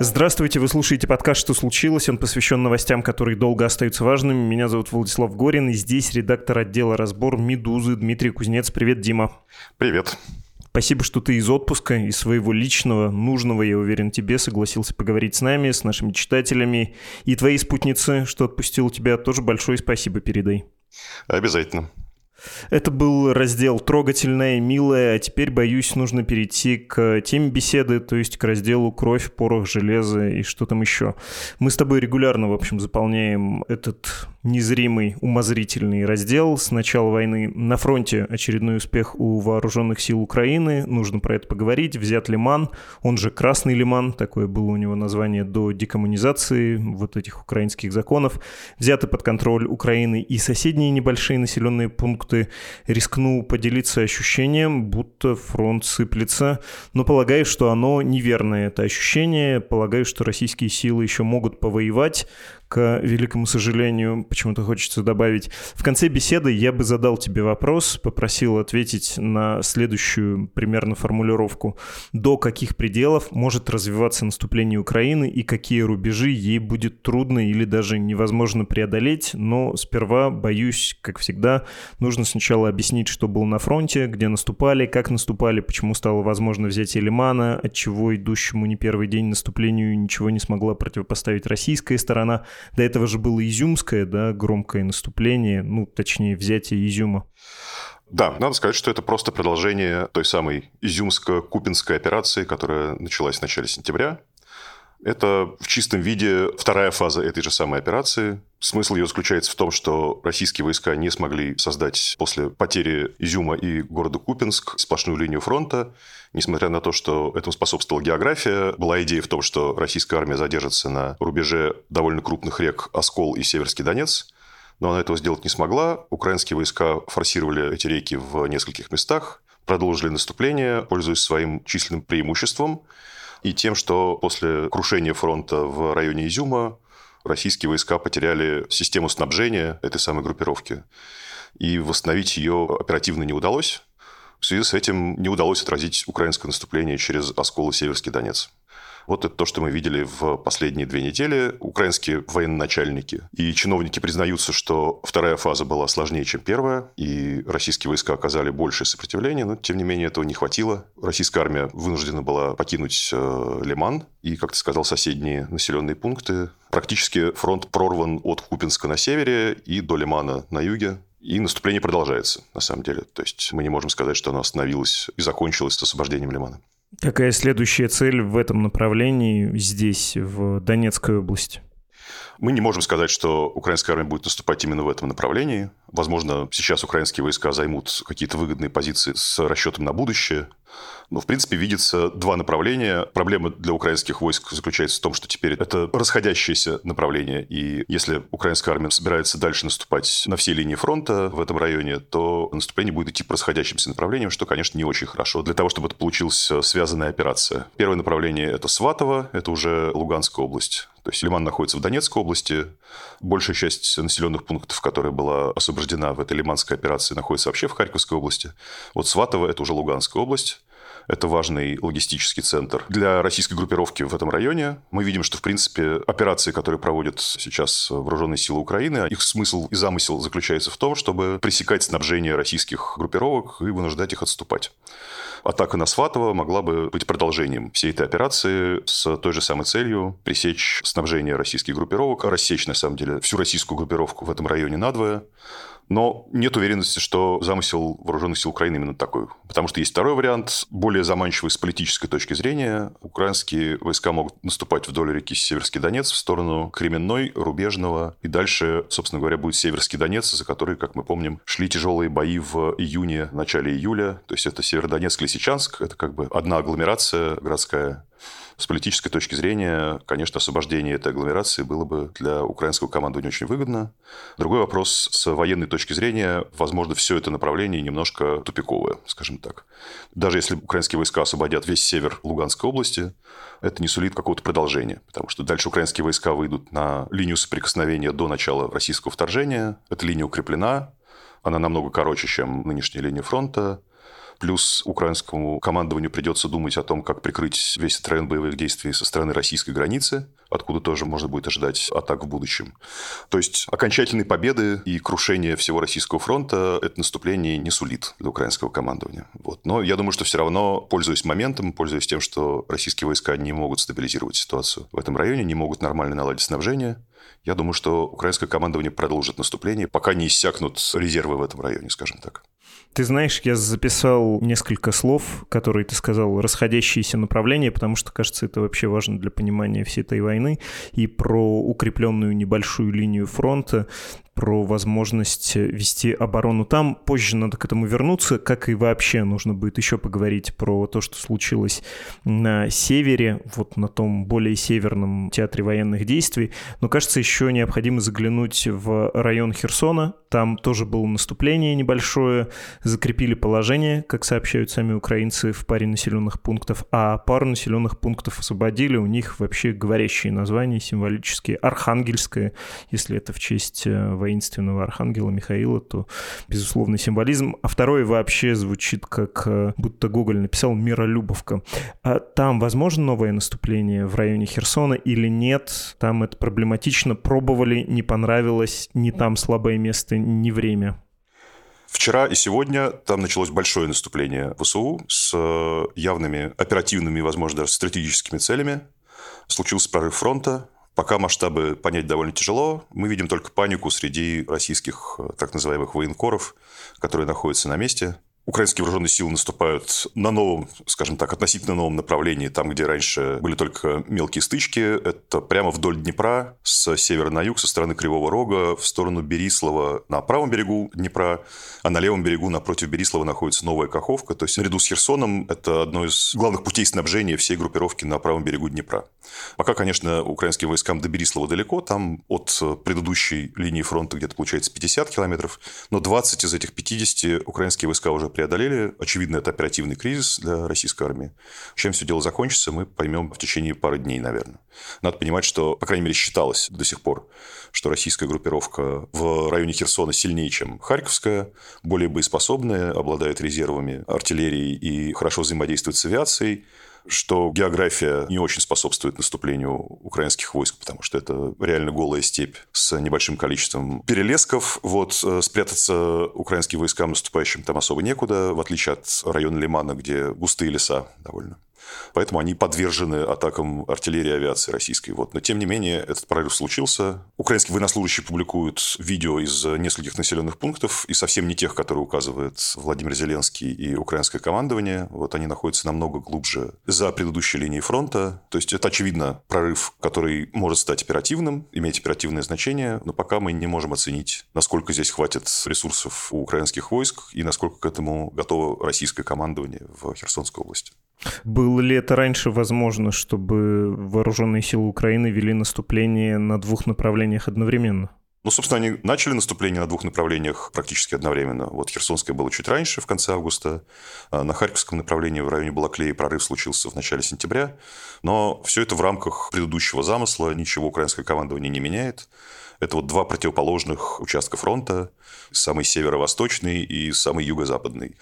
Здравствуйте, вы слушаете подкаст «Что случилось?». Он посвящен новостям, которые долго остаются важными. Меня зовут Владислав Горин, и здесь редактор отдела «Разбор» «Медузы» Дмитрий Кузнец. Привет, Дима. Привет. Спасибо, что ты из отпуска, из своего личного, нужного, я уверен, тебе согласился поговорить с нами, с нашими читателями. И твоей спутнице, что отпустил тебя, тоже большое спасибо передай. Обязательно. Это был раздел «Трогательное, милое», а теперь, боюсь, нужно перейти к теме беседы, то есть к разделу «Кровь, порох, железо» и что там еще. Мы с тобой регулярно, в общем, заполняем этот незримый, умозрительный раздел с начала войны. На фронте очередной успех у вооруженных сил Украины, нужно про это поговорить. Взят Лиман, он же Красный Лиман, такое было у него название до декоммунизации вот этих украинских законов. Взяты под контроль Украины и соседние небольшие населенные пункты. Рискну поделиться ощущением, будто фронт сыплется, но полагаю, что оно неверное, это ощущение. Полагаю, что российские силы еще могут повоевать, к великому сожалению, почему-то хочется добавить. В конце беседы я бы задал тебе вопрос, попросил ответить на следующую примерно формулировку. До каких пределов может развиваться наступление Украины и какие рубежи ей будет трудно или даже невозможно преодолеть, но сперва, боюсь, как всегда, нужно сначала объяснить, что было на фронте, где наступали, как наступали, почему стало возможно взятие Лимана, от чего идущему не первый день наступлению ничего не смогла противопоставить российская сторона – до этого же было изюмское, да, громкое наступление, ну, точнее, взятие Изюма. Да, надо сказать, что это просто продолжение той самой изюмско-купинской операции, которая началась в начале сентября. Это в чистом виде вторая фаза этой же самой операции. Смысл ее заключается в том, что российские войска не смогли создать после потери Изюма и города Купинск сплошную линию фронта. Несмотря на то, что этому способствовала география, была идея в том, что российская армия задержится на рубеже довольно крупных рек Оскол и Северский Донец. Но она этого сделать не смогла. Украинские войска форсировали эти реки в нескольких местах, продолжили наступление, пользуясь своим численным преимуществом и тем, что после крушения фронта в районе Изюма российские войска потеряли систему снабжения этой самой группировки. И восстановить ее оперативно не удалось. В связи с этим не удалось отразить украинское наступление через Оскол и Северский Донец. Вот это то, что мы видели в последние две недели. Украинские военачальники и чиновники признаются, что вторая фаза была сложнее, чем первая, и российские войска оказали большее сопротивление, но тем не менее этого не хватило. Российская армия вынуждена была покинуть э, Лиман и, как ты сказал, соседние населенные пункты. Практически фронт прорван от Купинска на севере и до Лимана на юге. И наступление продолжается, на самом деле. То есть мы не можем сказать, что оно остановилось и закончилось с освобождением Лимана. Какая следующая цель в этом направлении здесь, в Донецкой области? Мы не можем сказать, что украинская армия будет наступать именно в этом направлении. Возможно, сейчас украинские войска займут какие-то выгодные позиции с расчетом на будущее. Но, в принципе, видится два направления. Проблема для украинских войск заключается в том, что теперь это расходящееся направление. И если украинская армия собирается дальше наступать на все линии фронта в этом районе, то наступление будет идти по расходящимся направлениям, что, конечно, не очень хорошо для того, чтобы это получилась связанная операция. Первое направление – это Сватово, это уже Луганская область. То есть Лиман находится в Донецкой области. Большая часть населенных пунктов, которая была освобождена в этой лиманской операции, находится вообще в Харьковской области. Вот Сватово – это уже Луганская область. Это важный логистический центр для российской группировки в этом районе. Мы видим, что, в принципе, операции, которые проводят сейчас вооруженные силы Украины, их смысл и замысел заключается в том, чтобы пресекать снабжение российских группировок и вынуждать их отступать. Атака на Сватово могла бы быть продолжением всей этой операции с той же самой целью пресечь снабжение российских группировок, рассечь, на самом деле, всю российскую группировку в этом районе надвое, но нет уверенности, что замысел вооруженных сил Украины именно такой. Потому что есть второй вариант, более заманчивый с политической точки зрения. Украинские войска могут наступать вдоль реки Северский Донец в сторону Кременной, Рубежного. И дальше, собственно говоря, будет Северский Донец, за который, как мы помним, шли тяжелые бои в июне, начале июля. То есть это Северодонецк, Лисичанск. Это как бы одна агломерация городская. С политической точки зрения, конечно, освобождение этой агломерации было бы для украинского командования очень выгодно. Другой вопрос, с военной точки зрения, возможно, все это направление немножко тупиковое, скажем так. Даже если украинские войска освободят весь север Луганской области, это не сулит какого-то продолжения, потому что дальше украинские войска выйдут на линию соприкосновения до начала российского вторжения. Эта линия укреплена, она намного короче, чем нынешняя линия фронта. Плюс украинскому командованию придется думать о том, как прикрыть весь район боевых действий со стороны российской границы, откуда тоже можно будет ожидать атак в будущем. То есть окончательной победы и крушения всего российского фронта это наступление не сулит для украинского командования. Вот. Но я думаю, что все равно, пользуясь моментом, пользуясь тем, что российские войска не могут стабилизировать ситуацию в этом районе, не могут нормально наладить снабжение, я думаю, что украинское командование продолжит наступление, пока не иссякнут резервы в этом районе, скажем так. Ты знаешь, я записал несколько слов, которые ты сказал, расходящиеся направления, потому что, кажется, это вообще важно для понимания всей этой войны, и про укрепленную небольшую линию фронта, про возможность вести оборону там. Позже надо к этому вернуться, как и вообще нужно будет еще поговорить про то, что случилось на севере, вот на том более северном театре военных действий. Но, кажется, еще необходимо заглянуть в район Херсона. Там тоже было наступление небольшое, закрепили положение, как сообщают сами украинцы, в паре населенных пунктов, а пару населенных пунктов освободили. У них вообще говорящие названия символические. Архангельское, если это в честь военных э, воинственного архангела Михаила, то, безусловно, символизм. А второй вообще звучит как э, будто Гоголь написал «Миролюбовка». А там возможно новое наступление в районе Херсона или нет? Там это проблематично. Пробовали, не понравилось, не там слабое место, не время. Вчера и сегодня там началось большое наступление ВСУ с э, явными оперативными, возможно, даже стратегическими целями. Случился прорыв фронта, Пока масштабы понять довольно тяжело. Мы видим только панику среди российских э, так называемых военкоров, которые находятся на месте. Украинские вооруженные силы наступают на новом, скажем так, относительно новом направлении, там, где раньше были только мелкие стычки. Это прямо вдоль Днепра, с севера на юг, со стороны Кривого Рога, в сторону Берислава на правом берегу Днепра, а на левом берегу напротив Берислава находится Новая Каховка. То есть, наряду с Херсоном, это одно из главных путей снабжения всей группировки на правом берегу Днепра. Пока, конечно, украинским войскам до Берислава далеко, там от предыдущей линии фронта где-то получается 50 километров, но 20 из этих 50 украинские войска уже преодолели. Очевидно, это оперативный кризис для российской армии. Чем все дело закончится, мы поймем в течение пары дней, наверное. Надо понимать, что, по крайней мере, считалось до сих пор, что российская группировка в районе Херсона сильнее, чем Харьковская, более боеспособная, обладает резервами артиллерии и хорошо взаимодействует с авиацией что география не очень способствует наступлению украинских войск, потому что это реально голая степь с небольшим количеством перелесков. Вот э, спрятаться украинским войскам наступающим там особо некуда, в отличие от района Лимана, где густые леса довольно. Поэтому они подвержены атакам артиллерии и авиации российской. Вот. Но, тем не менее, этот прорыв случился. Украинские военнослужащие публикуют видео из нескольких населенных пунктов, и совсем не тех, которые указывает Владимир Зеленский и украинское командование. Вот они находятся намного глубже за предыдущей линией фронта. То есть, это, очевидно, прорыв, который может стать оперативным, иметь оперативное значение, но пока мы не можем оценить, насколько здесь хватит ресурсов у украинских войск и насколько к этому готово российское командование в Херсонской области. Было ли это раньше возможно, чтобы вооруженные силы Украины вели наступление на двух направлениях одновременно? Ну, собственно, они начали наступление на двух направлениях практически одновременно. Вот Херсонское было чуть раньше, в конце августа. А на Харьковском направлении в районе Балаклеи прорыв случился в начале сентября. Но все это в рамках предыдущего замысла. Ничего украинское командование не меняет. Это вот два противоположных участка фронта. Самый северо-восточный и самый юго-западный.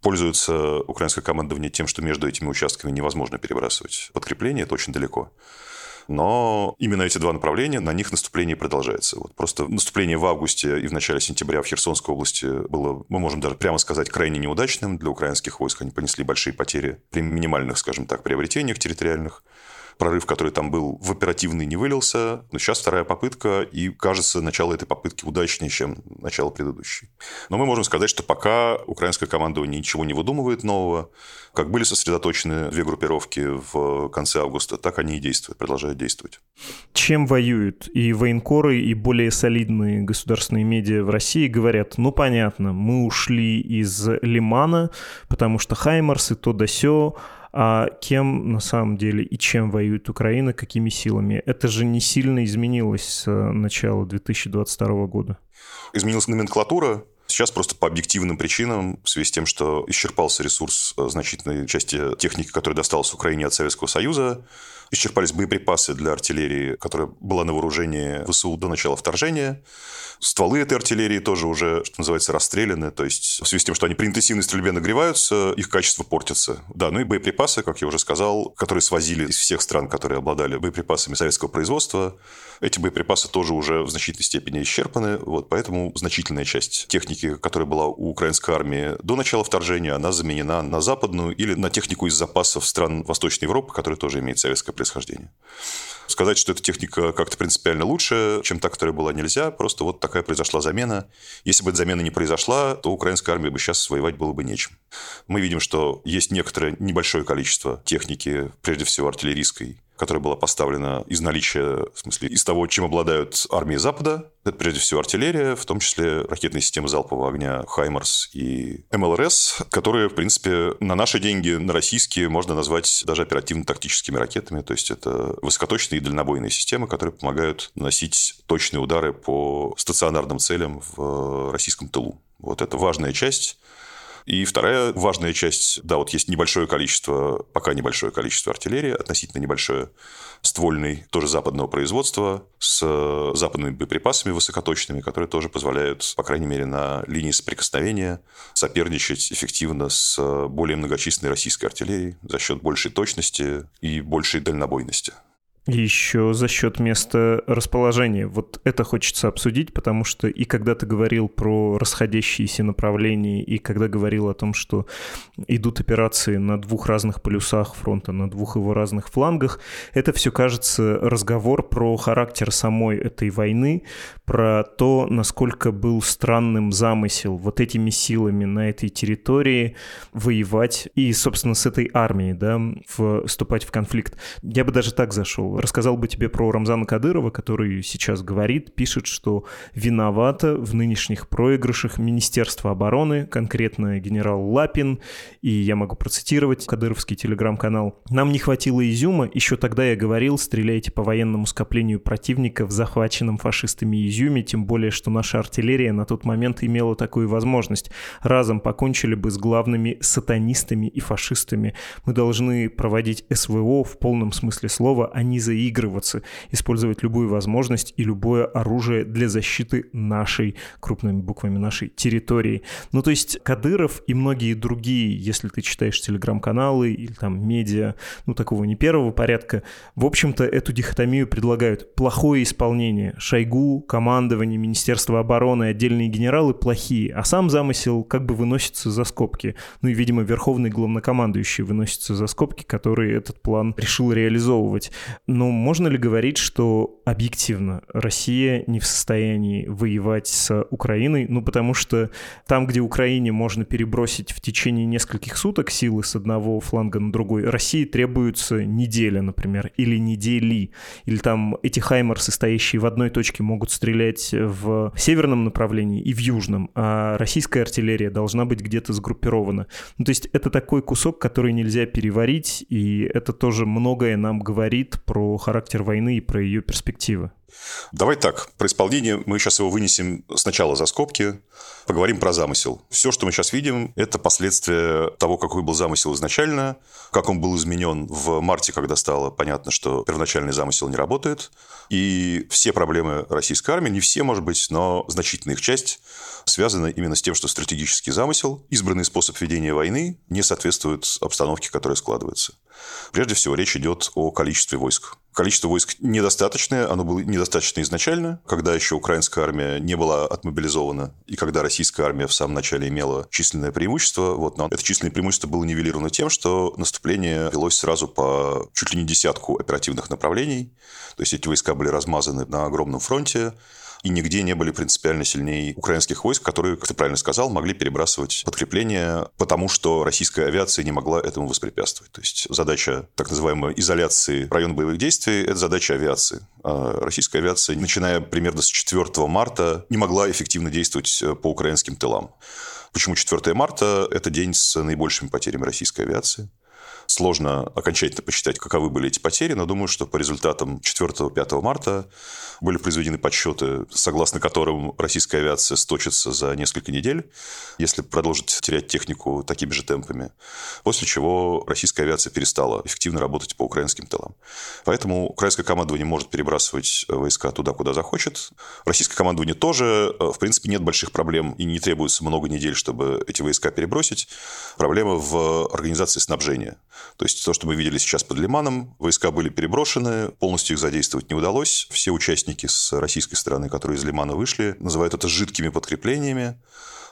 Пользуется украинское командование тем, что между этими участками невозможно перебрасывать подкрепление, это очень далеко. Но именно эти два направления, на них наступление продолжается. Вот просто наступление в августе и в начале сентября в Херсонской области было, мы можем даже прямо сказать, крайне неудачным для украинских войск. Они понесли большие потери при минимальных, скажем так, приобретениях территориальных прорыв, который там был, в оперативный не вылился. Но сейчас вторая попытка, и кажется, начало этой попытки удачнее, чем начало предыдущей. Но мы можем сказать, что пока украинское командование ничего не выдумывает нового, как были сосредоточены две группировки в конце августа, так они и действуют, продолжают действовать. Чем воюют и военкоры, и более солидные государственные медиа в России говорят, ну понятно, мы ушли из Лимана, потому что Хаймарс и то да сё, А кем на самом деле и чем воюет Украина, какими силами? Это же не сильно изменилось с начала 2022 года. Изменилась номенклатура, Сейчас просто по объективным причинам, в связи с тем, что исчерпался ресурс э, значительной части техники, которая досталась Украине от Советского Союза, исчерпались боеприпасы для артиллерии, которая была на вооружении ВСУ до начала вторжения. Стволы этой артиллерии тоже уже, что называется, расстреляны. То есть в связи с тем, что они при интенсивной стрельбе нагреваются, их качество портится. Да, ну и боеприпасы, как я уже сказал, которые свозили из всех стран, которые обладали боеприпасами советского производства, эти боеприпасы тоже уже в значительной степени исчерпаны. Вот, поэтому значительная часть техники, которая была у украинской армии до начала вторжения, она заменена на западную или на технику из запасов стран Восточной Европы, которая тоже имеет советское происхождения. Сказать, что эта техника как-то принципиально лучше, чем та, которая была, нельзя. Просто вот такая произошла замена. Если бы эта замена не произошла, то украинская армия бы сейчас воевать было бы нечем. Мы видим, что есть некоторое небольшое количество техники, прежде всего артиллерийской, которая была поставлена из наличия, в смысле, из того, чем обладают армии Запада. Это прежде всего артиллерия, в том числе ракетные системы залпового огня «Хаймарс» и МЛРС, которые, в принципе, на наши деньги, на российские, можно назвать даже оперативно-тактическими ракетами. То есть это высокоточные и дальнобойные системы, которые помогают наносить точные удары по стационарным целям в российском тылу. Вот это важная часть и вторая важная часть, да, вот есть небольшое количество, пока небольшое количество артиллерии, относительно небольшое, ствольной, тоже западного производства, с западными боеприпасами высокоточными, которые тоже позволяют, по крайней мере, на линии соприкосновения соперничать эффективно с более многочисленной российской артиллерией за счет большей точности и большей дальнобойности. Еще за счет места расположения. Вот это хочется обсудить, потому что и когда ты говорил про расходящиеся направления, и когда говорил о том, что идут операции на двух разных полюсах фронта, на двух его разных флангах, это все кажется разговор про характер самой этой войны, про то, насколько был странным замысел вот этими силами на этой территории воевать и, собственно, с этой армией, да, вступать в конфликт. Я бы даже так зашел рассказал бы тебе про Рамзана Кадырова, который сейчас говорит, пишет, что виновато в нынешних проигрышах Министерство обороны, конкретно генерал Лапин, и я могу процитировать кадыровский телеграм-канал. «Нам не хватило изюма, еще тогда я говорил, стреляйте по военному скоплению противника в захваченном фашистами изюме, тем более, что наша артиллерия на тот момент имела такую возможность. Разом покончили бы с главными сатанистами и фашистами. Мы должны проводить СВО в полном смысле слова, а не заигрываться, использовать любую возможность и любое оружие для защиты нашей, крупными буквами нашей территории. Ну, то есть Кадыров и многие другие, если ты читаешь телеграм-каналы или там медиа, ну, такого не первого порядка, в общем-то, эту дихотомию предлагают. Плохое исполнение. Шойгу, командование, Министерство обороны, отдельные генералы плохие, а сам замысел как бы выносится за скобки. Ну и, видимо, верховный главнокомандующий выносится за скобки, который этот план решил реализовывать. Но можно ли говорить, что объективно Россия не в состоянии воевать с Украиной? Ну, потому что там, где Украине можно перебросить в течение нескольких суток силы с одного фланга на другой, России требуется неделя, например, или недели. Или там эти хаймерсы, стоящие в одной точке, могут стрелять в северном направлении и в южном, а российская артиллерия должна быть где-то сгруппирована. Ну, то есть это такой кусок, который нельзя переварить, и это тоже многое нам говорит про характер войны и про ее перспективы. Давай так, про исполнение мы сейчас его вынесем сначала за скобки, поговорим про замысел. Все, что мы сейчас видим, это последствия того, какой был замысел изначально, как он был изменен в марте, когда стало понятно, что первоначальный замысел не работает. И все проблемы российской армии, не все, может быть, но значительная их часть связана именно с тем, что стратегический замысел, избранный способ ведения войны не соответствует обстановке, которая складывается. Прежде всего, речь идет о количестве войск. Количество войск недостаточное, оно было недостаточно изначально, когда еще украинская армия не была отмобилизована, и когда российская армия в самом начале имела численное преимущество. Вот, но это численное преимущество было нивелировано тем, что наступление велось сразу по чуть ли не десятку оперативных направлений. То есть эти войска были размазаны на огромном фронте, и нигде не были принципиально сильнее украинских войск, которые, как ты правильно сказал, могли перебрасывать подкрепления, потому что российская авиация не могла этому воспрепятствовать. То есть задача так называемой изоляции района боевых действий – это задача авиации. А российская авиация, начиная примерно с 4 марта, не могла эффективно действовать э, по украинским тылам. Почему 4 марта – это день с наибольшими потерями российской авиации? Сложно окончательно посчитать, каковы были эти потери, но думаю, что по результатам 4-5 марта были произведены подсчеты, согласно которым российская авиация сточится за несколько недель, если продолжить терять технику такими же темпами, после чего российская авиация перестала эффективно работать по украинским тылам. Поэтому украинское командование может перебрасывать войска туда, куда захочет. Российское командование тоже, в принципе, нет больших проблем и не требуется много недель, чтобы эти войска перебросить. Проблема в организации снабжения. То есть то, что мы видели сейчас под Лиманом, войска были переброшены, полностью их задействовать не удалось. Все участники с российской стороны, которые из Лимана вышли, называют это жидкими подкреплениями.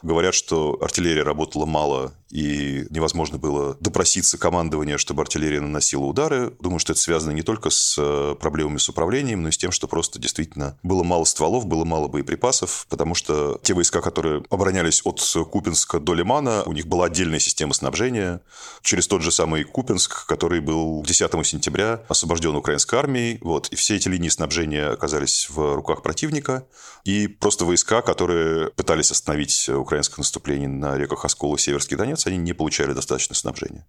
Говорят, что артиллерия работала мало, и невозможно было допроситься командования, чтобы артиллерия наносила удары. Думаю, что это связано не только с э, проблемами с управлением, но и с тем, что просто действительно было мало стволов, было мало боеприпасов, потому что те войска, которые оборонялись от Купинска до Лимана, у них была отдельная система снабжения через тот же самый Купинск, который был 10 сентября освобожден украинской армией. Вот. И все эти линии снабжения оказались в руках противника. И просто войска, которые пытались остановить украинское наступление на реках Оскол и Северский Донец, они не получали достаточно снабжения.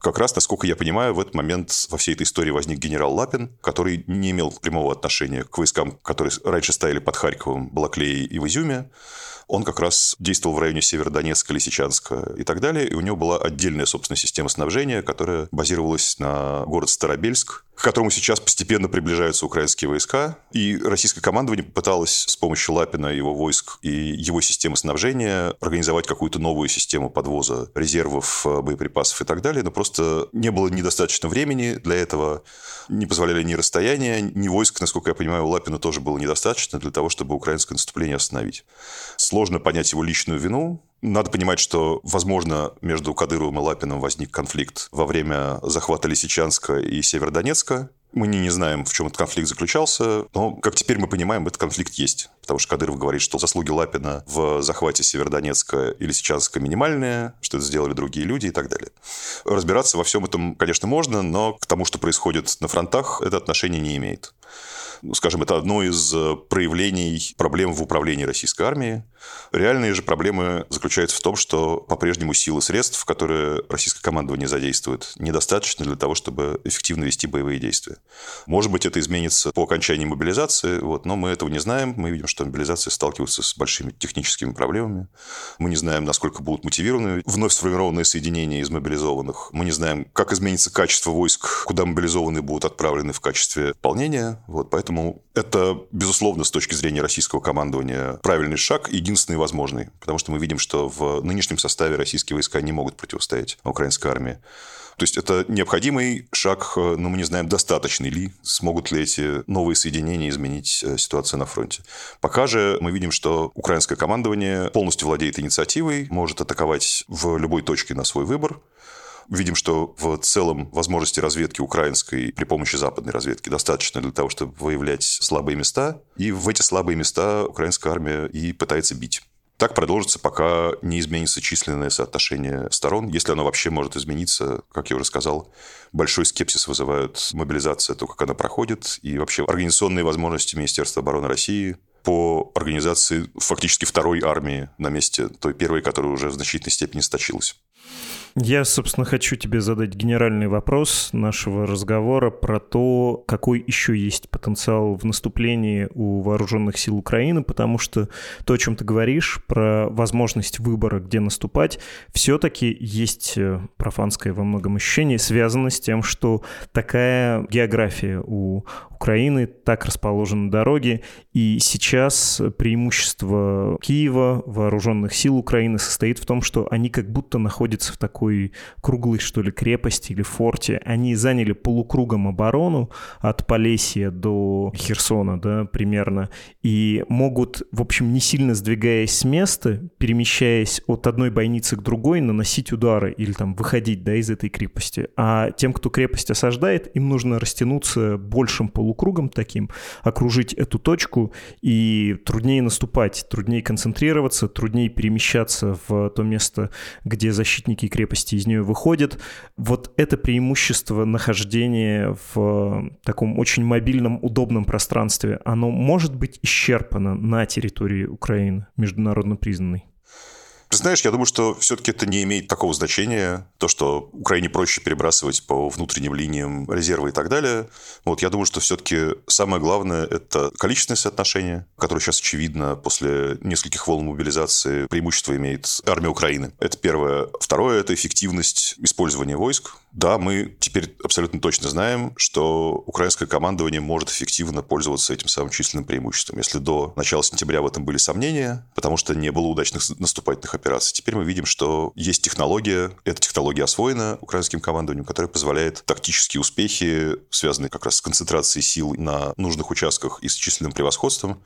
Как раз, насколько я понимаю, в этот момент во всей этой истории возник генерал Лапин, который не имел прямого отношения к войскам, которые раньше стояли под Харьковом, Балаклее и в Изюме. Он как раз действовал в районе Северодонецка, Лисичанска и так далее. И у него была отдельная, собственная система снабжения, которая базировалась на город Старобельск, к которому сейчас постепенно приближаются украинские войска. И российское командование попыталось с помощью Лапина, его войск и его системы снабжения организовать какую-то новую систему подвоза резервов, э, боеприпасов и так далее. Но просто не было недостаточно времени для этого. Не позволяли ни расстояния, ни войск, насколько я понимаю, у Лапина тоже было недостаточно для того, чтобы украинское наступление остановить. Сложно понять его личную вину, надо понимать, что, возможно, между Кадыровым и Лапиным возник конфликт во время захвата Лисичанска и Северодонецка. Мы не, не знаем, в чем этот конфликт заключался, но, как теперь мы понимаем, этот конфликт есть. Потому что Кадыров говорит, что заслуги Лапина в захвате Северодонецка и Лисичанска минимальные, что это сделали другие люди и так далее. Разбираться во всем этом, конечно, можно, но к тому, что происходит на фронтах, это отношение не имеет. Ну, скажем, это одно из э, проявлений проблем в управлении российской армией. Реальные же проблемы заключаются в том, что по-прежнему силы средств, которые российское командование задействует, недостаточно для того, чтобы эффективно вести боевые действия. Может быть, это изменится по окончании мобилизации, вот, но мы этого не знаем. Мы видим, что мобилизация сталкивается с большими техническими проблемами. Мы не знаем, насколько будут мотивированы вновь сформированные соединения из мобилизованных. Мы не знаем, как изменится качество войск, куда мобилизованные будут отправлены в качестве выполнения. Вот, поэтому Поэтому это, безусловно, с точки зрения российского командования правильный шаг, единственный возможный. Потому что мы видим, что в нынешнем составе российские войска не могут противостоять украинской армии. То есть это необходимый шаг, но мы не знаем, достаточный ли, смогут ли эти новые соединения изменить э, ситуацию на фронте. Пока же мы видим, что украинское командование полностью владеет инициативой, может атаковать в любой точке на свой выбор. Видим, что в целом возможности разведки украинской при помощи западной разведки достаточно для того, чтобы выявлять слабые места. И в эти слабые места украинская армия и пытается бить. Так продолжится, пока не изменится численное соотношение сторон. Если оно вообще может измениться, как я уже сказал, большой скепсис вызывают мобилизация, то, как она проходит, и вообще организационные возможности Министерства обороны России по организации фактически второй армии на месте той первой, которая уже в значительной степени сточилась. Я, собственно, хочу тебе задать генеральный вопрос нашего разговора про то, какой еще есть потенциал в наступлении у вооруженных сил Украины, потому что то, о чем ты говоришь, про возможность выбора, где наступать, все-таки есть э, профанское во многом ощущение, связано с тем, что такая география у Украины, так расположены дороги, и сейчас преимущество Киева, вооруженных сил Украины состоит в том, что они как будто находятся в такой круглой, что ли, крепости или форте. Они заняли полукругом оборону от Полесья до Херсона, да, примерно, и могут, в общем, не сильно сдвигаясь с места, перемещаясь от одной бойницы к другой, наносить удары или там выходить, да, из этой крепости. А тем, кто крепость осаждает, им нужно растянуться большим полукругом полукругом таким, окружить эту точку, и труднее наступать, труднее концентрироваться, труднее перемещаться в то место, где защитники крепости из нее выходят. Вот это преимущество нахождения в таком очень мобильном, удобном пространстве, оно может быть исчерпано на территории Украины, международно признанной? Знаешь, я думаю, что все-таки это не имеет такого значения, то, что Украине проще перебрасывать по внутренним линиям резервы и так далее. Вот я думаю, что все-таки самое главное – это количественное соотношение, которое сейчас очевидно после нескольких волн мобилизации преимущество имеет армия Украины. Это первое. Второе – это эффективность использования войск. Да, мы теперь абсолютно точно знаем, что украинское командование может эффективно пользоваться этим самым численным преимуществом. Если до начала сентября в этом были сомнения, потому что не было удачных наступательных операций, теперь мы видим, что есть технология, эта технология освоена украинским командованием, которая позволяет тактические успехи, связанные как раз с концентрацией сил на нужных участках и с численным превосходством,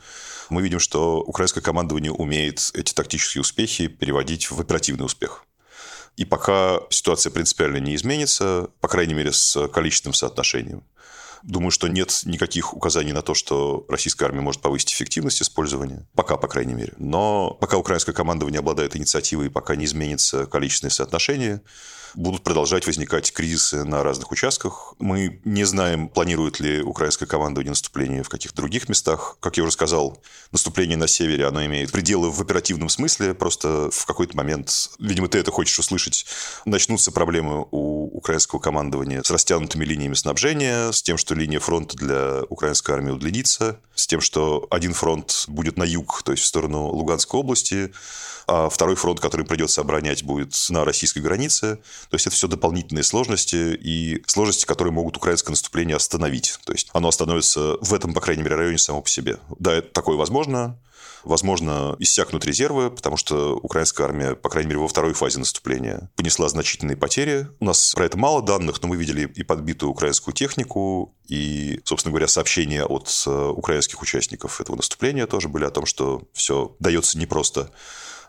мы видим, что украинское командование умеет эти тактические успехи переводить в оперативный успех. И пока ситуация принципиально не изменится, по крайней мере, с количественным соотношением, Думаю, что нет никаких указаний на то, что российская армия может повысить эффективность использования. Пока, по крайней мере. Но пока украинское командование обладает инициативой, пока не изменится количественное соотношение, будут продолжать возникать кризисы на разных участках. Мы не знаем, планирует ли украинское командование наступление в каких-то других местах. Как я уже сказал, наступление на севере, оно имеет пределы в оперативном смысле. Просто в какой-то момент, видимо, ты это хочешь услышать, начнутся проблемы у украинского командования с растянутыми линиями снабжения, с тем, что линия фронта для украинской армии удлинится, с тем, что один фронт будет на юг, то есть в сторону Луганской области, а второй фронт, который придется оборонять, будет на российской границе. То есть это все дополнительные сложности и сложности, которые могут украинское наступление остановить. То есть оно остановится в этом, по крайней мере, районе само по себе. Да, такое возможно. Возможно, иссякнут резервы, потому что украинская армия, по крайней мере, во второй фазе наступления понесла значительные потери. У нас про это мало данных, но мы видели и подбитую украинскую технику, и, собственно говоря, сообщения от э, украинских участников этого наступления тоже были о том, что все дается непросто.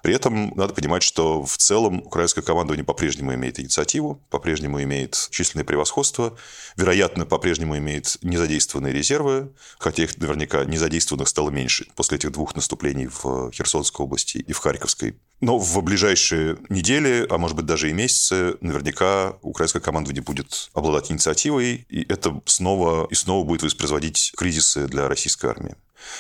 При этом надо понимать, что в целом украинское командование по-прежнему имеет инициативу, по-прежнему имеет численное превосходство, вероятно, по-прежнему имеет незадействованные резервы, хотя их наверняка незадействованных стало меньше после этих двух наступлений в Херсонской области и в Харьковской. Но в ближайшие недели, а может быть даже и месяцы, наверняка украинское командование будет обладать инициативой, и это снова и снова будет воспроизводить кризисы для российской армии.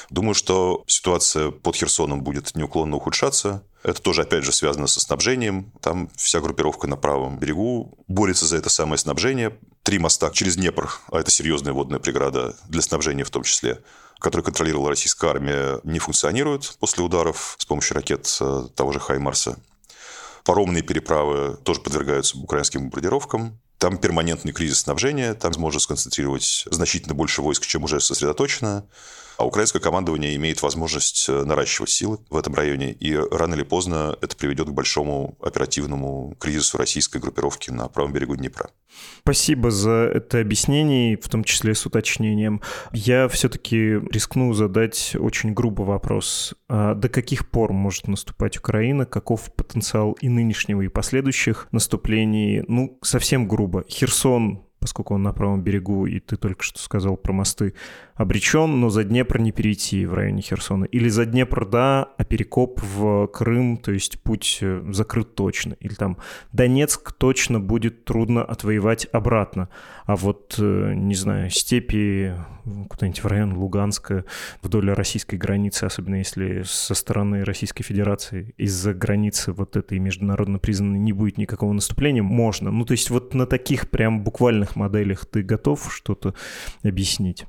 Думаю, что ситуация под Херсоном будет неуклонно ухудшаться. Это тоже, опять же, связано со снабжением. Там вся группировка на правом берегу борется за это самое снабжение. Три моста через Днепр, а это серьезная водная преграда для снабжения в том числе, который контролировала российская армия, не функционируют после ударов с помощью ракет э, того же «Хаймарса». Паромные переправы тоже подвергаются украинским бомбардировкам. Там перманентный кризис снабжения, там можно сконцентрировать значительно больше войск, чем уже сосредоточено. А украинское командование имеет возможность э, наращивать силы в этом районе, и рано или поздно это приведет к большому оперативному кризису российской группировки на правом берегу Днепра. Спасибо за это объяснение, в том числе с уточнением. Я все-таки рискну задать очень грубый вопрос. А до каких пор может наступать Украина? Каков потенциал и нынешнего, и последующих наступлений? Ну, совсем грубо. Херсон поскольку он на правом берегу, и ты только что сказал про мосты, обречен, но за Днепр не перейти в районе Херсона. Или за Днепр, да, а перекоп в Крым, то есть путь э, закрыт точно. Или там Донецк точно будет трудно отвоевать обратно. А вот, э, не знаю, степи куда-нибудь в район Луганска, вдоль российской границы, особенно если со стороны Российской Федерации из-за границы вот этой международно признанной не будет никакого наступления, можно. Ну, то есть вот на таких прям буквальных моделях ты готов что-то объяснить?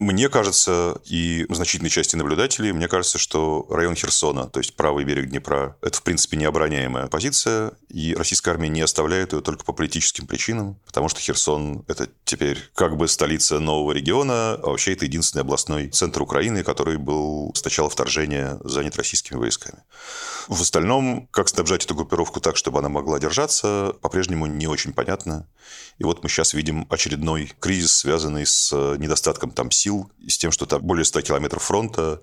Мне кажется, и значительной части наблюдателей, мне кажется, что район Херсона, то есть правый берег Днепра, это, в принципе, необороняемая позиция, и российская армия не оставляет ее только по политическим причинам, потому что Херсон – это теперь как бы столица нового региона, а вообще это единственный областной центр Украины, который был с начала вторжения занят российскими войсками. В остальном, как снабжать эту группировку так, чтобы она могла держаться, по-прежнему не очень понятно. И вот мы сейчас видим очередной кризис, связанный с недостатком там сил сил, с тем, что там более 100 километров фронта,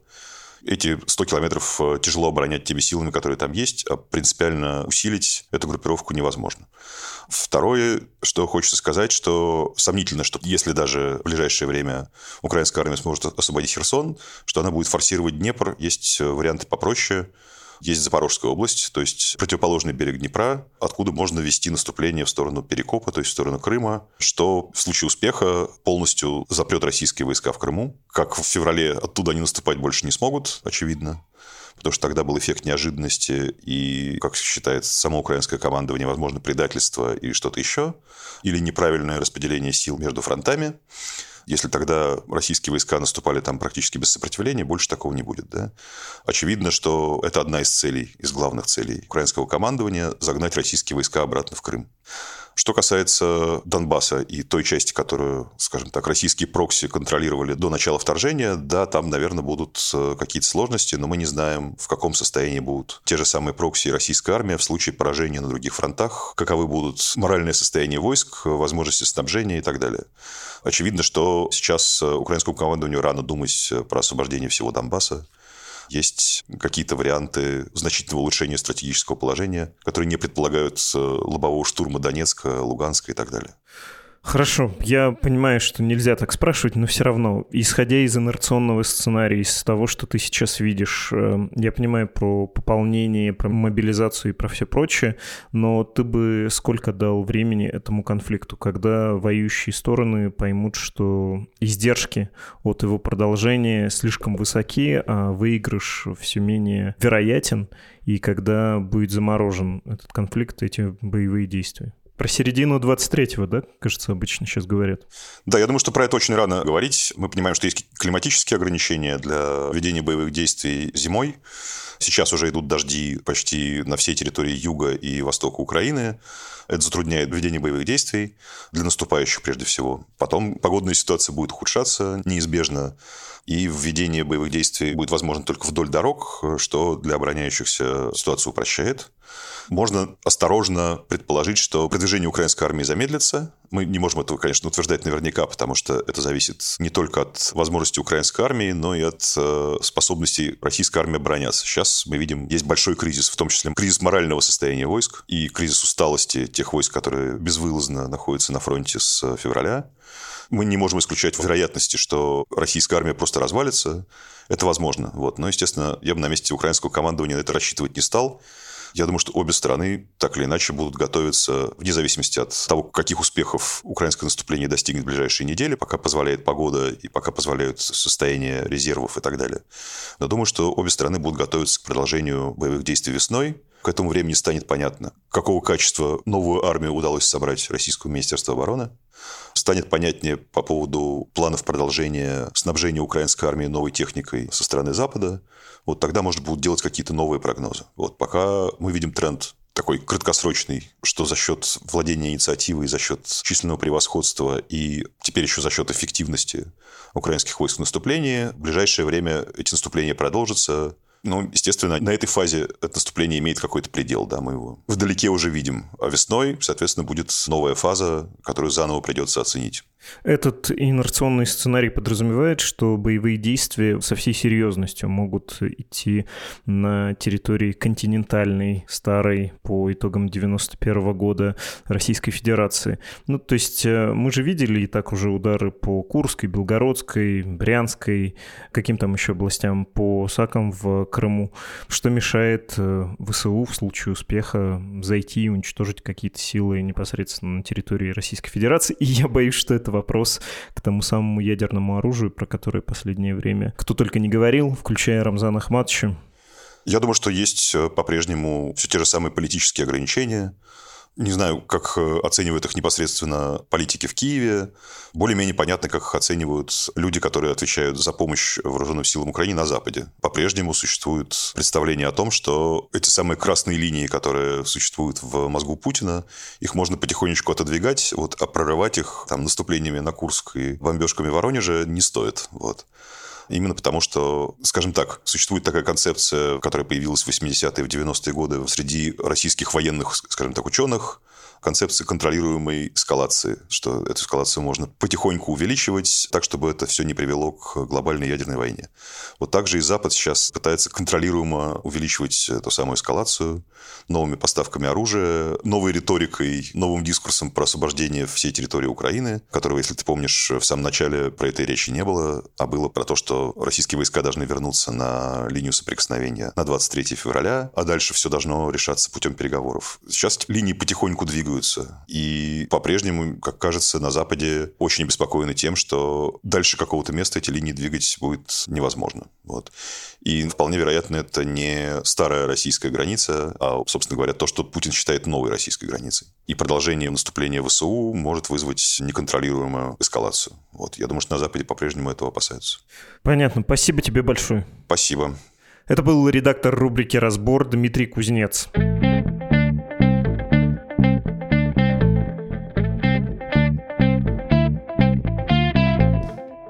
эти 100 километров э, тяжело оборонять теми силами, которые там есть, а принципиально усилить эту группировку невозможно. Второе, что хочется сказать, что сомнительно, что если даже в ближайшее время украинская армия сможет освободить Херсон, что она будет форсировать Днепр. Есть варианты попроще. Есть Запорожская область, то есть противоположный берег Днепра, откуда можно вести наступление в сторону Перекопа, то есть в сторону Крыма, что в случае успеха полностью запрет российские войска в Крыму. Как в феврале оттуда они наступать больше не смогут, очевидно потому что тогда был эффект неожиданности и, как считается, само украинское командование, возможно, предательство и что-то еще, или неправильное распределение сил между фронтами. Если тогда российские войска наступали там практически без сопротивления, больше такого не будет. Да? Очевидно, что это одна из целей, из главных целей украинского командования – загнать российские войска обратно в Крым. Что касается Донбасса и той части, которую, скажем так, российские прокси контролировали до начала вторжения, да, там, наверное, будут э, какие-то сложности, но мы не знаем, в каком состоянии будут те же самые прокси и российская армия в случае поражения на других фронтах, каковы будут моральное состояние войск, возможности снабжения и так далее. Очевидно, что сейчас э, украинскому командованию рано думать э, про освобождение всего Донбасса. Есть какие-то варианты значительного улучшения стратегического положения, которые не предполагают э, лобового штурма Донецка, Луганска и так далее. Хорошо, я понимаю, что нельзя так спрашивать, но все равно, исходя из инерционного сценария, из того, что ты сейчас видишь, э, я понимаю про пополнение, про мобилизацию и про все прочее, но ты бы сколько дал времени этому конфликту, когда воюющие стороны поймут, что издержки от его продолжения слишком высоки, а выигрыш все менее вероятен, и когда будет заморожен этот конфликт, эти боевые действия? Про середину 23-го, да, кажется, обычно сейчас говорят? Да, я думаю, что про это очень рано говорить. Мы понимаем, что есть климатические ограничения для ведения боевых действий зимой. Сейчас уже идут дожди почти на всей территории юга и востока Украины. Это затрудняет ведение боевых действий для наступающих прежде всего. Потом погодная ситуация будет ухудшаться неизбежно, и введение боевых действий будет возможно только вдоль дорог, что для обороняющихся ситуацию упрощает. Можно осторожно предположить, что продвижение украинской армии замедлится. Мы не можем этого, конечно, утверждать наверняка, потому что это зависит не только от возможности украинской армии, но и от э, способности российской армии обороняться. Сейчас мы видим, есть большой кризис, в том числе кризис морального состояния войск и кризис усталости тех войск, которые безвылазно находятся на фронте с февраля. Мы не можем исключать вероятности, что российская армия просто развалится. Это возможно. Вот. Но, естественно, я бы на месте украинского командования на это рассчитывать не стал. Я думаю, что обе стороны так или иначе будут готовиться, вне зависимости от того, каких успехов украинское наступление достигнет в ближайшие недели, пока позволяет погода и пока позволяют состояние резервов и так далее. Но думаю, что обе стороны будут готовиться к продолжению боевых действий весной. К этому времени станет понятно, какого качества новую армию удалось собрать Российскому Министерству обороны. Станет понятнее по поводу планов продолжения снабжения украинской армии новой техникой со стороны Запада вот тогда, может, будут делать какие-то новые прогнозы. Вот пока мы видим тренд такой краткосрочный, что за счет владения инициативой, за счет численного превосходства и теперь еще за счет эффективности украинских войск в наступлении, в ближайшее время эти наступления продолжатся. Ну, естественно, на этой фазе это наступление имеет какой-то предел, да, мы его вдалеке уже видим. А весной, соответственно, будет новая фаза, которую заново придется оценить. Этот инерционный сценарий подразумевает, что боевые действия со всей серьезностью могут идти на территории континентальной, старой, по итогам 91 года Российской Федерации. Ну, то есть э, мы же видели и так уже удары по Курской, Белгородской, Брянской, каким там еще областям, по САКам в Крыму. Что мешает э, ВСУ в случае успеха зайти и уничтожить какие-то силы непосредственно на территории Российской Федерации? И я боюсь, что это вопрос к тому самому ядерному оружию, про которое последнее время кто только не говорил, включая Рамзана Ахматовича. Я думаю, что есть э, по-прежнему все те же самые политические ограничения, не знаю, как э, оценивают их непосредственно политики в Киеве. Более-менее понятно, как их оценивают люди, которые отвечают за помощь вооруженным силам Украины на Западе. По-прежнему существует представление о том, что эти самые красные линии, которые существуют в мозгу Путина, их можно потихонечку отодвигать, вот, а прорывать их там, наступлениями на Курск и бомбежками Воронежа не стоит. Вот. Именно потому, что, скажем так, существует такая концепция, которая появилась в 80-е, в 90-е годы среди российских военных, скажем так, ученых, концепции контролируемой эскалации, что эту эскалацию можно потихоньку увеличивать, так, чтобы это все не привело к глобальной ядерной войне. Вот также и Запад сейчас пытается контролируемо увеличивать эту самую эскалацию новыми поставками оружия, новой риторикой, новым дискурсом про освобождение всей территории Украины, которого, если ты помнишь, в самом начале про этой речи не было, а было про то, что российские войска должны вернуться на линию соприкосновения на 23 февраля, а дальше все должно решаться путем переговоров. Сейчас линии потихоньку двигаются двигаются. И по-прежнему, как кажется, на Западе очень обеспокоены тем, что дальше какого-то места эти линии двигать будет невозможно. Вот. И вполне вероятно, это не старая российская граница, а, собственно говоря, то, что Путин считает новой российской границей. И продолжение наступления ВСУ может вызвать неконтролируемую эскалацию. Вот. Я думаю, что на Западе по-прежнему этого опасаются. Понятно. Спасибо тебе большое. Спасибо. Это был редактор рубрики «Разбор» Дмитрий Кузнец.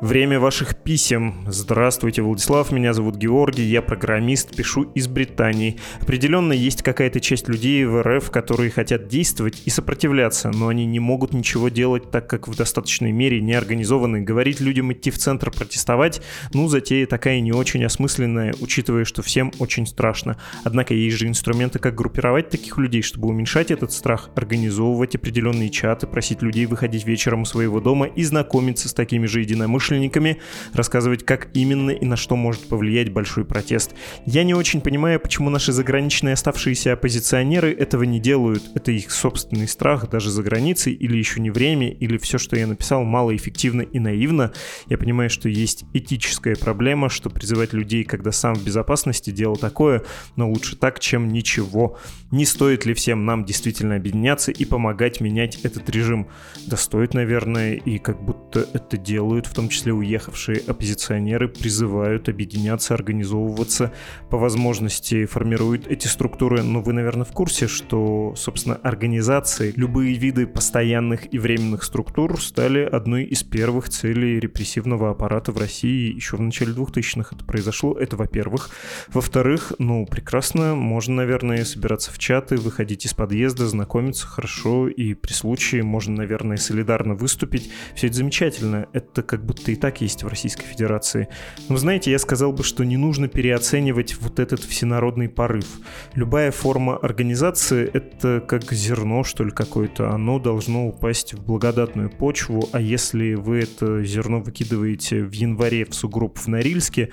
Время ваших писем. Здравствуйте, Владислав, меня зовут Георгий, я программист, пишу из Британии. Определенно есть какая-то часть людей в РФ, которые хотят действовать и сопротивляться, но они не могут ничего делать, так как в достаточной мере не организованы. Говорить людям идти в центр протестовать, ну, затея такая не очень осмысленная, учитывая, что всем очень страшно. Однако есть же инструменты, как группировать таких людей, чтобы уменьшать этот страх, организовывать определенные чаты, просить людей выходить вечером у своего дома и знакомиться с такими же единомышленниками, общественниками, рассказывать, как именно и на что может повлиять большой протест. Я не очень понимаю, почему наши заграничные оставшиеся оппозиционеры этого не делают. Это их собственный страх даже за границей, или еще не время, или все, что я написал, малоэффективно и наивно. Я понимаю, что есть этическая проблема, что призывать людей, когда сам в безопасности, дело такое, но лучше так, чем ничего. Не стоит ли всем нам действительно объединяться и помогать менять этот режим? Да стоит, наверное, и как будто это делают, в том числе числе уехавшие оппозиционеры призывают объединяться, организовываться, по возможности формируют эти структуры. Но вы, наверное, в курсе, что, собственно, организации, любые виды постоянных и временных структур стали одной из первых целей репрессивного аппарата в России еще в начале 2000-х это произошло. Это, во-первых. Во-вторых, ну, прекрасно, можно, наверное, собираться в чаты, выходить из подъезда, знакомиться хорошо, и при случае можно, наверное, солидарно выступить. Все это замечательно. Это как будто и так есть в Российской Федерации. Но знаете, я сказал бы, что не нужно переоценивать вот этот всенародный порыв. Любая форма организации — это как зерно, что ли, какое-то. Оно должно упасть в благодатную почву, а если вы это зерно выкидываете в январе в сугроб в Норильске,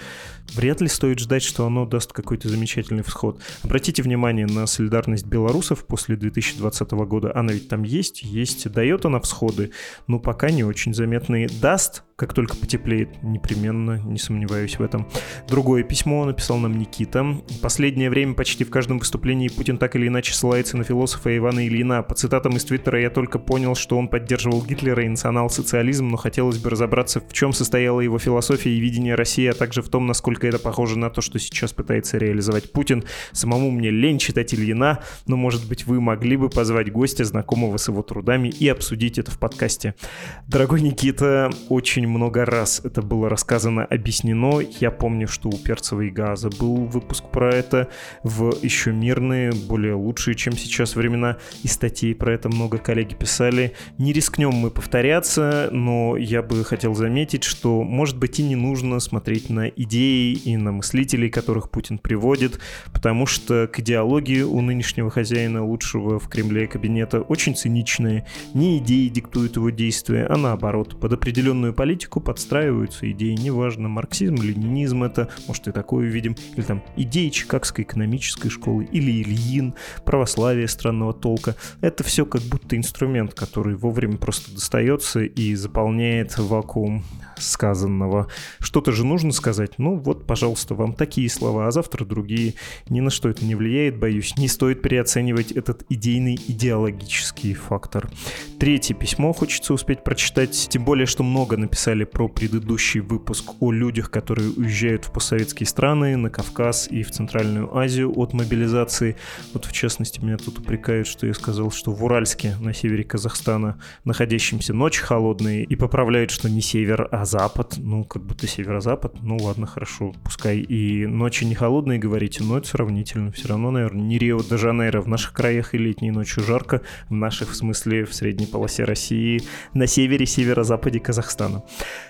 вряд ли стоит ждать, что оно даст какой-то замечательный всход. Обратите внимание на солидарность белорусов после 2020 года. Она ведь там есть, есть. Дает она всходы, но пока не очень заметные. Даст, как только потеплеет, непременно, не сомневаюсь в этом. Другое письмо написал нам Никита. Последнее время почти в каждом выступлении Путин так или иначе ссылается на философа Ивана Ильина. По цитатам из Твиттера я только понял, что он поддерживал Гитлера и национал-социализм, но хотелось бы разобраться, в чем состояла его философия и видение России, а также в том, насколько это похоже на то, что сейчас пытается реализовать Путин. Самому мне лень читать Ильина, но, может быть, вы могли бы позвать гостя, знакомого с его трудами, и обсудить это в подкасте. Дорогой Никита, очень много раз это было рассказано, объяснено. Я помню, что у Перцева и Газа был выпуск про это в еще мирные, более лучшие, чем сейчас времена, и статей про это много коллеги писали. Не рискнем мы повторяться, но я бы хотел заметить, что, может быть, и не нужно смотреть на идеи и на мыслителей, которых Путин приводит, потому что к идеологии у нынешнего хозяина лучшего в Кремле кабинета очень циничные. Не идеи диктуют его действия, а наоборот, под определенную политику подстраиваются идеи, неважно, марксизм, ленинизм это, может и такое видим, или там идеи Чикагской экономической школы, или Ильин, православие странного толка. Это все как будто инструмент, который вовремя просто достается и заполняет вакуум сказанного. Что-то же нужно сказать. Ну вот, пожалуйста, вам такие слова, а завтра другие. Ни на что это не влияет, боюсь. Не стоит переоценивать этот идейный идеологический фактор. Третье письмо хочется успеть прочитать, тем более, что много написали про предыдущий выпуск о людях, которые уезжают в постсоветские страны, на Кавказ и в Центральную Азию от мобилизации. Вот в частности меня тут упрекают, что я сказал, что в Уральске, на севере Казахстана, находящимся ночи холодные, и поправляют, что не север, а запад, ну, как будто северо-запад, ну ладно, хорошо, пускай и ночи не холодные говорите, но это сравнительно, все равно, наверное, не Рио-де-Жанейро, в наших краях и летней ночью жарко, в наших, в смысле, в средней полосе России, на севере, северо-западе Казахстана.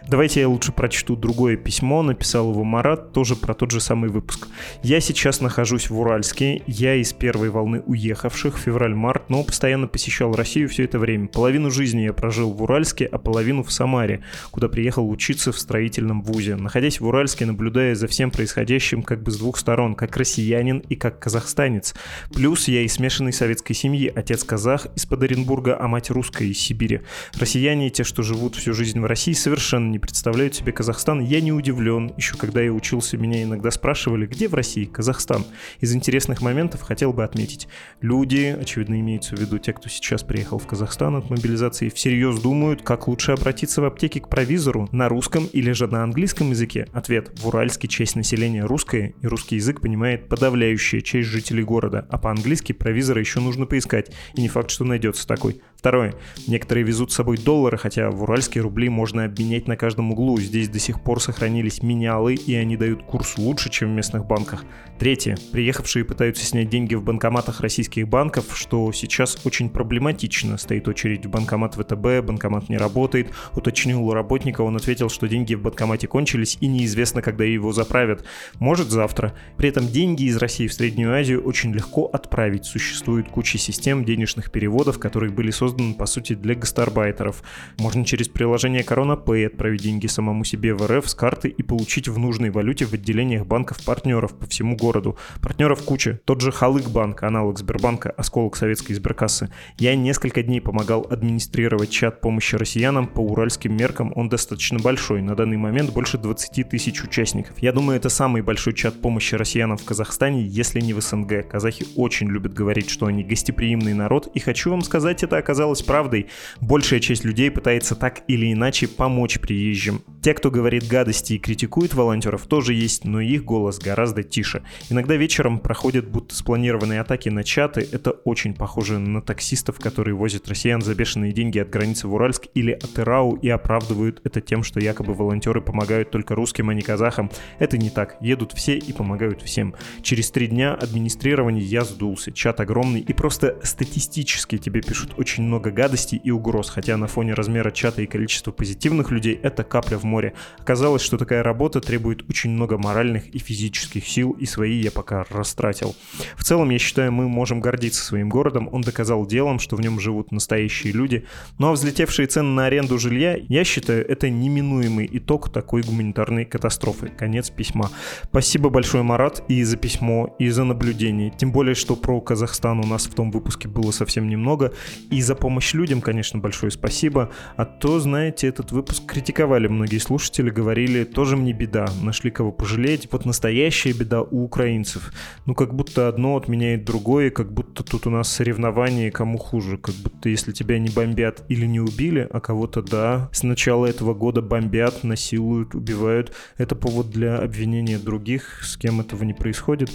Давайте я лучше прочту другое письмо, написал его Марат, тоже про тот же самый выпуск. Я сейчас нахожусь в Уральске, я из первой волны уехавших, февраль-март, но постоянно посещал Россию все это время. Половину жизни я прожил в Уральске, а половину в Самаре, куда приехал учиться в строительном вузе. Находясь в Уральске, наблюдая за всем происходящим как бы с двух сторон, как россиянин и как казахстанец. Плюс я из смешанной советской семьи. Отец казах из-под Оренбурга, а мать русская из Сибири. Россияне, те, что живут всю жизнь в России, совершенно не представляют себе Казахстан. Я не удивлен. Еще когда я учился, меня иногда спрашивали, где в России Казахстан. Из интересных моментов хотел бы отметить. Люди, очевидно, имеются в виду те, кто сейчас приехал в Казахстан от мобилизации, всерьез думают, как лучше обратиться в аптеке к провизору на русском или же на английском языке. Ответ. В Уральске часть населения русская, и русский язык понимает подавляющая часть жителей города, а по-английски провизора еще нужно поискать, и не факт, что найдется такой. Второе. Некоторые везут с собой доллары, хотя в уральские рубли можно обменять на каждом углу. Здесь до сих пор сохранились менялы, и они дают курс лучше, чем в местных банках. Третье. Приехавшие пытаются снять деньги в банкоматах российских банков, что сейчас очень проблематично. Стоит очередь в банкомат ВТБ, банкомат не работает. Уточнил у работника, он ответил, что деньги в банкомате кончились и неизвестно, когда его заправят. Может завтра. При этом деньги из России в Среднюю Азию очень легко отправить. Существует куча систем денежных переводов, которые были созданы, по сути, для гастарбайтеров. Можно через приложение Corona Pay отправить деньги самому себе в РФ с карты и получить в нужной валюте в отделениях банков-партнеров по всему городу. Партнеров куча. Тот же Халык банк, аналог Сбербанка, осколок советской избиркассы. Я несколько дней помогал администрировать чат помощи россиянам по уральским меркам. Он достаточно большой. На данный момент больше 20 тысяч участников. Я думаю, это самый большой чат помощи россиянам в Казахстане, если не в СНГ. Казахи очень любят говорить, что они гостеприимный народ. И хочу вам сказать, это оказалось правдой. Большая часть людей пытается так или иначе помочь приезжим. Те, кто говорит гадости и критикует волонтеров, тоже есть, но их голос гораздо тише. Иногда вечером проходят будто спланированные атаки на чаты. Это очень похоже на таксистов, которые возят россиян за бешеные деньги от границы в Уральск или от Ирау и оправдывают это тем, что якобы волонтеры помогают только русским, а не казахам. Это не так. Едут все и помогают всем. Через три дня администрирования я сдулся. Чат огромный и просто статистически тебе пишут очень много гадостей и угроз, хотя на фоне размера чата и количества позитивных людей это капля в море. Оказалось, что такая работа требует очень много моральных и физических сил и свои я пока растратил. В целом, я считаю, мы можем гордиться своим городом. Он доказал делом, что в нем живут настоящие люди. Ну а взлетевшие цены на аренду жилья, я считаю, это неминуемый итог такой гуманитарной катастрофы. Конец письма. Спасибо большое, Марат, и за письмо, и за наблюдение. Тем более, что про Казахстан у нас в том выпуске было совсем немного. И за помощь людям, конечно, большое спасибо. А то, знаете, этот выпуск критиковали многие слушатели, говорили, тоже мне беда, нашли кого пожалеть. Вот настоящая беда у украинцев. Ну, как будто одно отменяет другое, как будто тут у нас соревнование, кому хуже. Как будто если тебя не бомбят или не убили, а кого-то да, с начала этого года бомбят, насилуют, убивают. Это повод для обвинения других, с кем этого не происходит.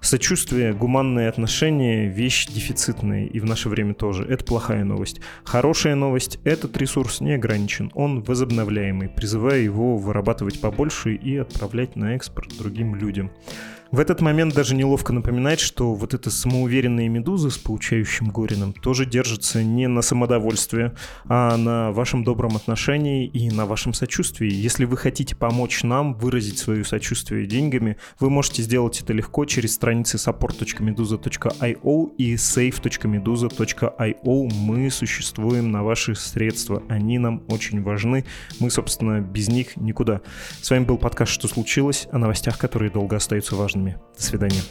Сочувствие, гуманные отношения — вещь дефицитная, и в наше время тоже. Это плохая новость. Хорошая новость — этот ресурс не ограничен, он возобновляемый. Призываю его вырабатывать побольше и отправлять на экспорт другим людям. В этот момент даже неловко напоминать, что вот эта самоуверенная медуза с получающим Гориным тоже держится не на самодовольстве, а на вашем добром отношении и на вашем сочувствии. Если вы хотите помочь нам выразить свое сочувствие деньгами, вы можете сделать это легко через страницы support.meduza.io и save.meduza.io. Мы существуем на ваши средства, они нам очень важны. Мы, собственно, без них никуда. С вами был подкаст «Что случилось?» о новостях, которые долго остаются важными. До свидания.